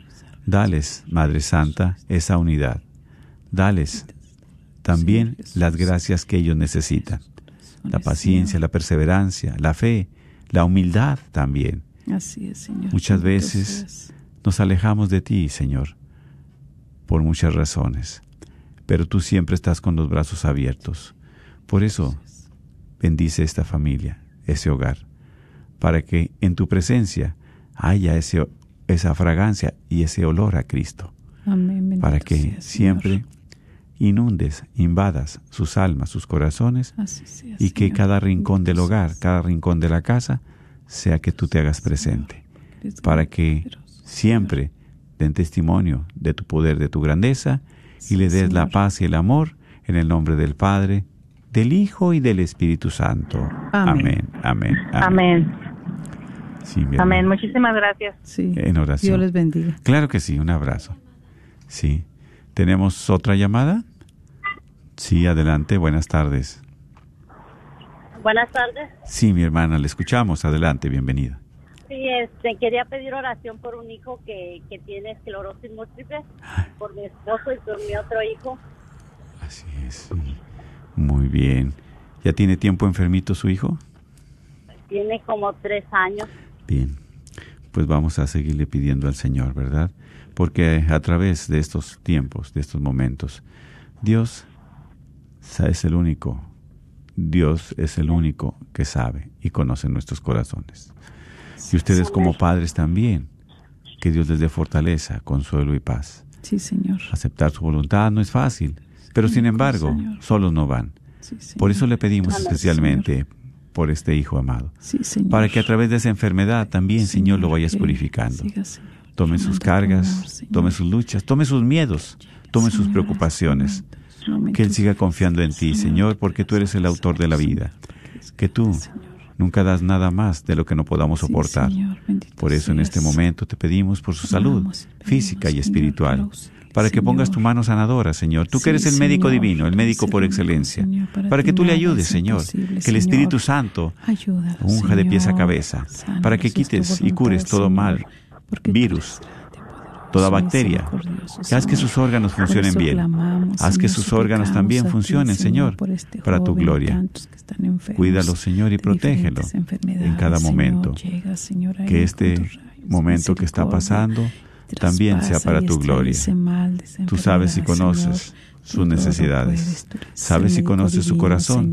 dales, Madre Santa, esa unidad. Dales también las gracias que ellos necesitan. La paciencia, la perseverancia, la fe, la humildad también. Así es, Señor. Muchas veces nos alejamos de ti, Señor, por muchas razones, pero tú siempre estás con los brazos abiertos. Por eso, bendice esta familia, ese hogar, para que en tu presencia haya ese, esa fragancia y ese olor a Cristo, Amén. para que siempre inundes, invadas sus almas, sus corazones, sea, y que Señor. cada rincón del hogar, cada rincón de la casa, sea que tú te hagas presente para que siempre den testimonio de tu poder, de tu grandeza, y le des la paz y el amor en el nombre del Padre, del Hijo y del Espíritu Santo. Amén. Amén, amén. amén. Amén. Sí, mi Amén. hermano. Muchísimas gracias. Sí. En oración. Dios les bendiga. Claro que sí, un abrazo. Sí. ¿Tenemos otra llamada? Sí, adelante, buenas tardes. Buenas tardes. Sí, mi hermana, le escuchamos. Adelante, bienvenida. Sí, este, quería pedir oración por un hijo que, que tiene esclerosis múltiple, por mi esposo y por mi otro hijo. Así es. sí. Muy bien. ¿Ya tiene tiempo enfermito su hijo? Tiene como tres años. Bien. Pues vamos a seguirle pidiendo al Señor, ¿verdad? Porque a través de estos tiempos, de estos momentos, Dios es el único. Dios es el único que sabe y conoce nuestros corazones. Y ustedes como padres también, que Dios les dé fortaleza, consuelo y paz. Sí, Señor. Aceptar su voluntad no es fácil, pero sin embargo, Señor. solos no van. Sí. Por eso le pedimos Amén, especialmente por este hijo amado, Sí, Señor. para que a través de esa enfermedad también, Señor, lo vayas purificando. siga, Señor, Tome sus cargas, amor, tome sus luchas, tome sus miedos, tome sus preocupaciones. Que Él siga confiando en ti, Señor, porque tú eres el autor de la vida. Que tú nunca das nada más de lo que no podamos Sí, soportar. Señor, Por eso en este momento te pedimos por su salud física y espiritual. Señor, para Para que pongas tu mano sanadora, Señor. Tú que eres el médico divino, el médico por excelencia. Para que tú le ayudes, es Señor. Que el Espíritu. Santo unja de pies a cabeza. Para que quites y cures todo mal, virus, toda bacteria. haz que sus órganos funcionen bien. Haz que sus órganos también funcionen, Señor, este para tu gloria. Cuídalo, Señor, y protégelo en cada momento. Que este momento que está pasando también sea para tu gloria. Tú sabes y conoces sus necesidades. Sabes y conoces su corazón.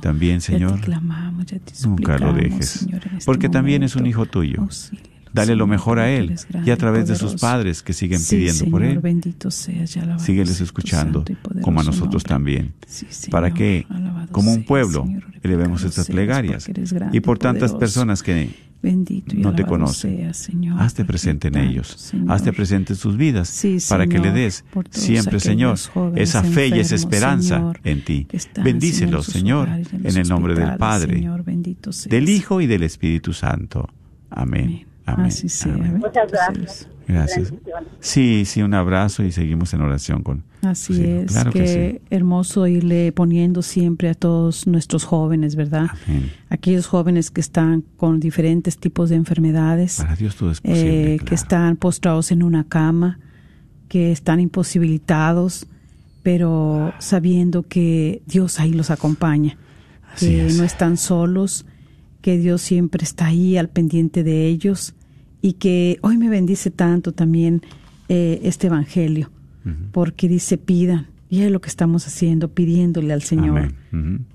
También, Señor, nunca lo dejes. Este Porque también es un hijo tuyo. Dale lo mejor a él y a través de sus padres que siguen pidiendo por él. Sígueles escuchando, como a nosotros también, para que, como un pueblo, elevemos estas plegarias. Y por tantas personas que Bendito y no te conocen, Señor, hazte presente en ellos, Señor. hazte presente en sus vidas, Sí, para que le des siempre, Señor, esa fe y esa esperanza Señor, en ti. Bendícelos, Señor, en el nombre del Padre, Señor, bendito del Hijo y del Espíritu Santo. Amén. Amén. Así sea. Amén. bendito Muchas gracias. Gracias. Sí, sí, un abrazo y seguimos en oración con. Así Sí, es, claro que que hermoso irle poniendo siempre a todos nuestros jóvenes, ¿verdad? Amén. Aquellos jóvenes que están con diferentes tipos de enfermedades, Para Dios todo es posible. eh, que claro. están postrados en una cama, que están imposibilitados, pero sabiendo que Dios ahí los acompaña, Así que es. no están solos, que Dios siempre está ahí al pendiente de ellos y que hoy me bendice tanto también eh, este Evangelio, porque dice pidan, y es lo que estamos haciendo, pidiéndole al Señor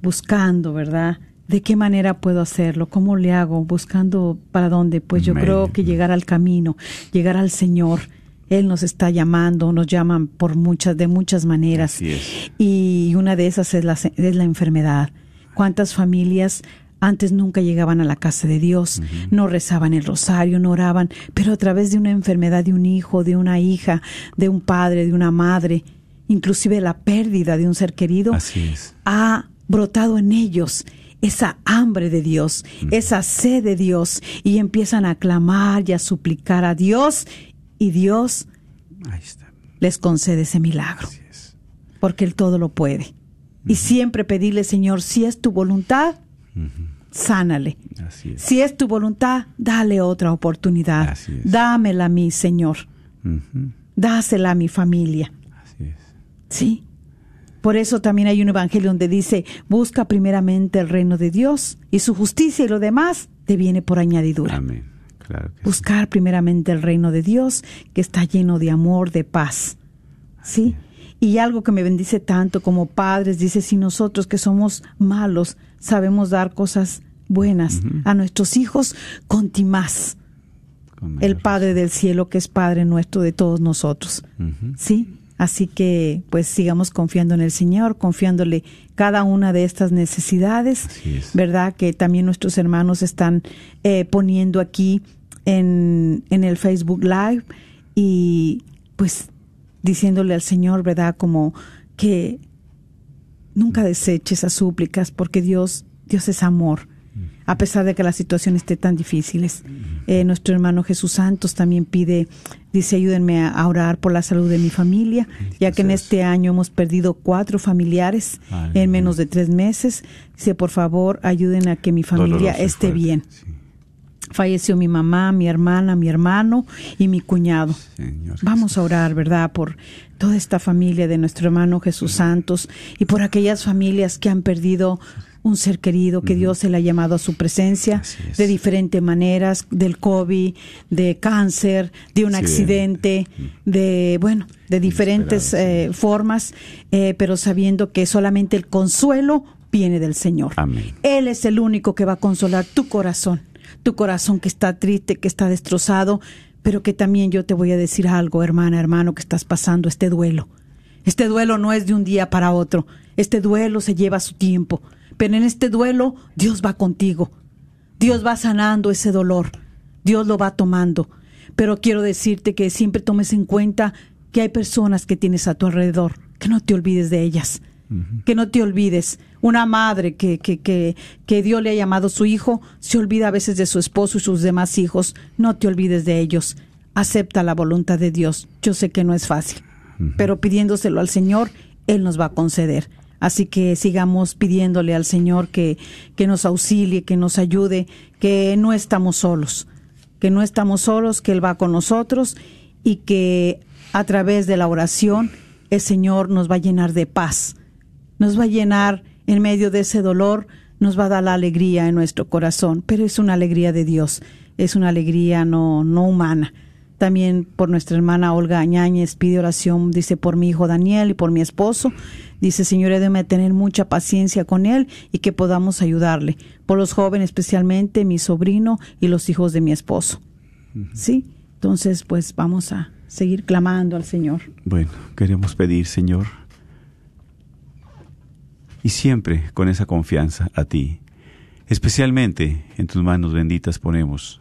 buscando, ¿verdad? ¿De qué manera puedo hacerlo? ¿Cómo le hago? Buscando para dónde? Pues yo Amén. creo que llegar al camino, llegar al Señor. Él nos está llamando, nos llaman por muchas, de muchas maneras. Así es. Y una de esas es la, es la enfermedad. ¿Cuántas familias antes nunca llegaban a la casa de Dios, no rezaban el rosario, no oraban, pero a través de una enfermedad de un hijo, de una hija, de un padre, de una madre, inclusive la pérdida de un ser querido, Así es. ha brotado en ellos esa hambre de Dios, esa sed de Dios, y empiezan a clamar y a suplicar a Dios, y Dios Ahí está. les concede ese milagro, Así es. porque Él todo lo puede. Y siempre pedirle, Señor, si es tu voluntad, sánale. Así es. Si es tu voluntad, dale otra oportunidad. Así es. Dámela a mí, Señor. Dásela a mi familia. Así es. Sí. Por eso también hay un evangelio donde dice, busca primeramente el reino de Dios y su justicia y lo demás te viene por añadidura. Amén. Claro que sí. Buscar primeramente el reino de Dios que está lleno de amor, de paz. ¿Sí? Y algo que me bendice tanto como padres, dice, si nosotros que somos malos sabemos dar cosas buenas a nuestros hijos, Con mayor el Padre del cielo que es Padre nuestro de todos nosotros. ¿Sí? Así que pues sigamos confiando en el Señor, confiándole cada una de estas necesidades, es. ¿verdad? Que también nuestros hermanos están eh, poniendo aquí en, en el Facebook Live y pues diciéndole al Señor, ¿verdad? Como que nunca deseche esas súplicas porque Dios, Dios es amor. a pesar de que la situación esté tan difíciles. Eh, nuestro hermano Jesús Santos también pide, dice, ayúdenme a, orar por la salud de mi familia, ya que en este año hemos perdido cuatro familiares en menos de tres meses. Dice, por favor, ayuden a que mi familia esté bien. Falleció mi mamá, mi hermana, mi hermano y mi cuñado. Vamos a orar, ¿verdad? Por toda esta familia de nuestro hermano Jesús Santos y por aquellas familias que han perdido un ser querido que Dios se le ha llamado a su presencia de diferentes maneras, del COVID, de cáncer, de un accidente, de, bueno, de diferentes eh, formas, eh, pero sabiendo que solamente el consuelo viene del Señor. Él es el único que va a consolar tu corazón, tu corazón que está triste, que está destrozado, pero que también yo te voy a decir algo, hermana, hermano, que estás pasando este duelo. Este duelo no es de un día para otro, este duelo se lleva su tiempo, pero en este duelo Dios va contigo, Dios va sanando ese dolor, Dios lo va tomando, pero quiero decirte que siempre tomes en cuenta que hay personas que tienes a tu alrededor, que no te olvides de ellas, que no te olvides. Una madre que, que, que, que Dios le ha llamado su hijo, se olvida a veces de su esposo y sus demás hijos. No te olvides de ellos. Acepta la voluntad de Dios. Yo sé que no es fácil, pero pidiéndoselo al Señor, Él nos va a conceder. Así que sigamos pidiéndole al Señor que, que nos auxilie, que nos ayude, que no estamos solos, que no estamos solos, que Él va con nosotros y que a través de la oración el Señor nos va a llenar de paz, nos va a llenar en medio de ese dolor, nos va a dar la alegría en nuestro corazón, pero es una alegría de Dios, es una alegría no, no humana. También por nuestra hermana Olga Añáñez pide oración, dice por mi hijo Daniel y por mi esposo. Dice, Señor, debe tener mucha paciencia con él y que podamos ayudarle. Por los jóvenes, especialmente mi sobrino y los hijos de mi esposo. ¿Sí? Entonces, pues vamos a seguir clamando al Señor. Bueno, queremos pedir, Señor, y siempre con esa confianza a ti. Especialmente en tus manos benditas ponemos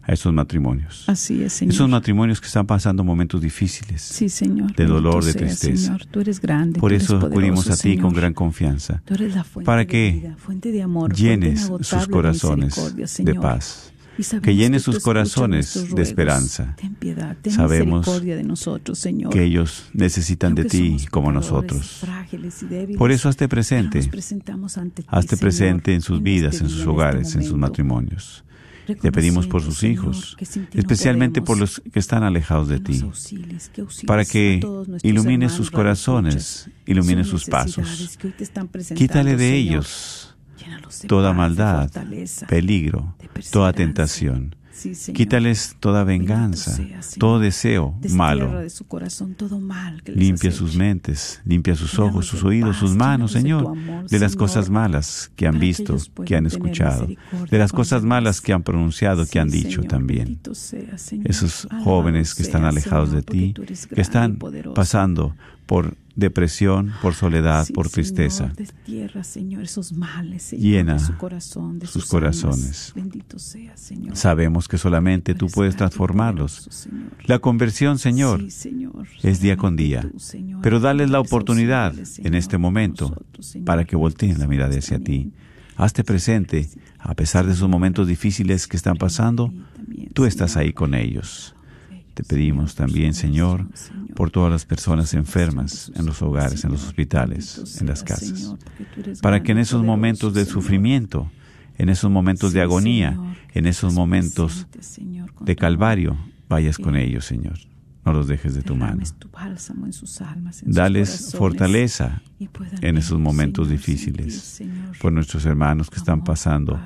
a esos matrimonios. Así es, Señor. Esos matrimonios que están pasando momentos difíciles. Sí, Señor. De dolor, de tristeza. Señor, tú eres grande. Por eso poderoso, acudimos a ti con gran confianza. Tú eres la fuente para de que vida, fuente de amor, fuente llenes sus corazones de paz. Que llenes tú sus corazones de esperanza. Ten piedad, ten Sabemos de nosotros, Señor. Que ellos necesitan de ti como nosotros. débiles, Por eso hazte presente. ante ti, Hazte Señor, presente en sus en vidas, este en sus en hogares, este en sus matrimonios. Te pedimos por sus hijos, no especialmente por los que están alejados de ti, auxilies, que auxilies para que hermanos sus corazones, ilumines sus pasos. Quítale de Señor. ellos toda maldad, peligro, toda tentación. Sí, Señor. Quítales toda venganza, sea, todo deseo malo. de su corazón todo mal Limpia sus mentes, limpia sus ojos, sus oídos, paz, sus manos, de Señor, amor, de las Señor, cosas malas que han que visto, que han escuchado, de las cosas malas que han pronunciado, que han dicho Señor, también. sea. Esos jóvenes que están alejados de ti, que están pasando por depresión, por soledad, Sí, por Señor, tristeza. destierra, Señor, esos males, Señor, Llena de su corazón, de sus corazones. Bendito sea, Señor. Sabemos que solamente tú puedes transformarlos. La conversión, Señor, Sí, Señor. es día con día. tú, Pero dales la oportunidad en este momento nosotros, para que volteen la mirada hacia ti. Hazte presente, a pesar de esos momentos difíciles que están pasando, tú estás ahí con ellos. Te pedimos también, Señor, por todas las personas enfermas en los hogares, en los hospitales, en las casas, para que en esos momentos de sufrimiento, en esos momentos de agonía, en esos momentos de calvario, vayas con ellos, Señor. No los dejes de tu mano. Tu bálsamo en sus almas, en Dales fortaleza en esos momentos Señor, difíciles, Señor, por nuestros hermanos que están pasando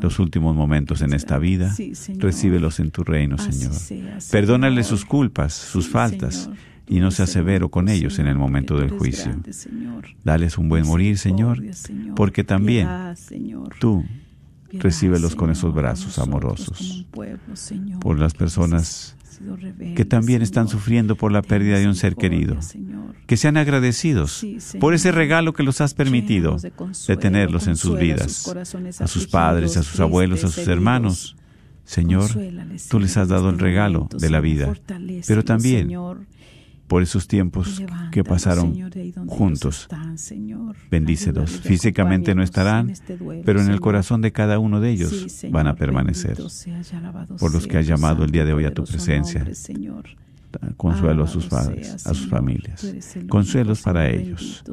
los últimos momentos en esta vida. Sí. Recíbelos en tu reino, Señor. sea, Señor. Perdónales sus culpas, sus Sí, faltas, y no sea severo con ellos en el momento del juicio. Dales un buen morir, Señor, porque también tú recíbelos con esos brazos amorosos, por las personas que también están sufriendo por la pérdida de un ser querido. Señor. Que sean agradecidos por ese regalo que los has permitido de tenerlos en sus vidas, a sus padres, a sus abuelos, a sus hermanos. Señor, tú les has dado el regalo de la vida, pero también Señor, por esos tiempos que pasaron juntos. Bendícelos. Físicamente no estarán, este pero en el corazón de cada uno de ellos van a permanecer. Por los que has llamado el día de hoy a tu presencia. Consuelo a sus padres, a sus familias. Consuelos para ellos.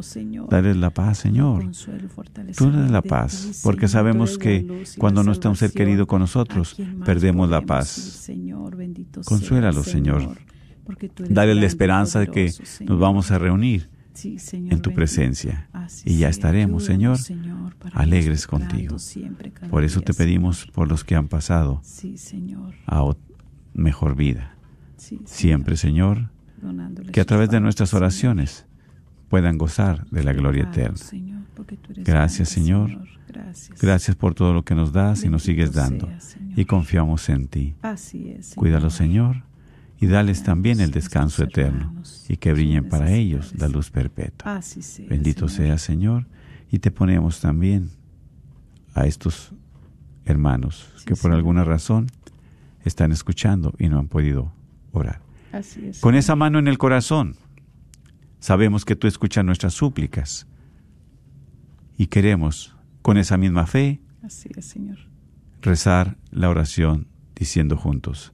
Darles la paz, Señor. Tú eres la paz, porque sabemos que cuando no está un ser querido con nosotros, ¿A quién más perdemos la paz. Consuélalos, Señor. Porque tú eres Dale la esperanza de que nos vamos a reunir Sí, Señor, en tu presencia y ya estaremos, Señor, alegres contigo. siempre, Por eso te pedimos por los que han pasado Sí, Señor. a mejor vida. Sí, Siempre, Señor, que a través de nuestras oraciones puedan gozar de la gloria Claro, eterna. Señor, Gracias, grande, Señor. Gracias. Gracias por todo lo que nos das y nos sigues dando. Y confiamos en ti. Así es. Cuídalos, Señor, y dales también el descanso eterno y que brillen para ellos la luz perpetua. Sea, Bendito Señor. seas, Señor, y te ponemos también a estos hermanos que por alguna razón están escuchando y no han podido orar. Con esa mano en el corazón, sabemos que tú escuchas nuestras súplicas y queremos, con esa misma fe, Así es, Señor. rezar la oración diciendo juntos.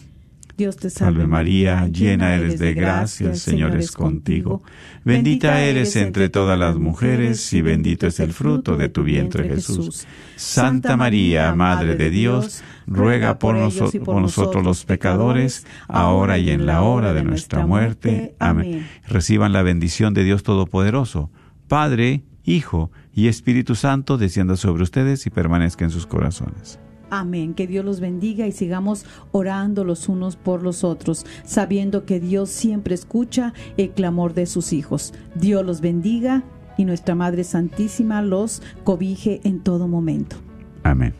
Dios te Salve María, llena eres de gracia, el Señor es contigo. Bendita eres entre todas las mujeres y bendito es el fruto de tu vientre Jesús. Santa María, Madre de Dios, ruega por, noso- por nosotros los pecadores, ahora y en la hora de nuestra muerte. Amén. Reciban la bendición de Dios Todopoderoso, Padre, Hijo y Espíritu Santo, descienda sobre ustedes y permanezca en sus corazones. Amén. Que Dios los bendiga y sigamos orando los unos por los otros, sabiendo que Dios siempre escucha el clamor de sus hijos. Dios los bendiga y nuestra Madre Santísima los cobije en todo momento. Amén.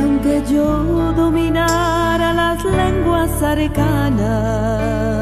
Aunque yo dominara las lenguas arcanas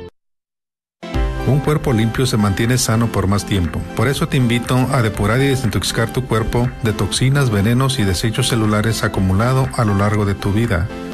Un cuerpo limpio se mantiene sano por más tiempo. Por eso te invito a depurar y desintoxicar tu cuerpo de toxinas, venenos y desechos celulares acumulado a lo largo de tu vida.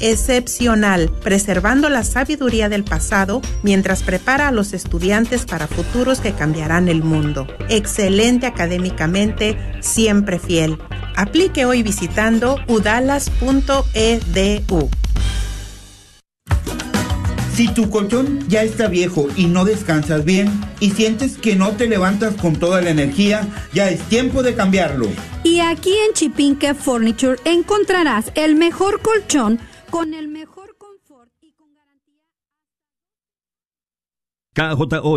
excepcional, preservando la sabiduría del pasado mientras prepara a los estudiantes para futuros que cambiarán el mundo. Excelente académicamente, siempre fiel. Aplique hoy visitando udalas.edu. Si tu colchón ya está viejo y no descansas bien y sientes que no te levantas con toda la energía, ya es tiempo de cambiarlo. Y aquí en Chipinque Furniture encontrarás el mejor colchón con el mejor confort y con garantía. KJOR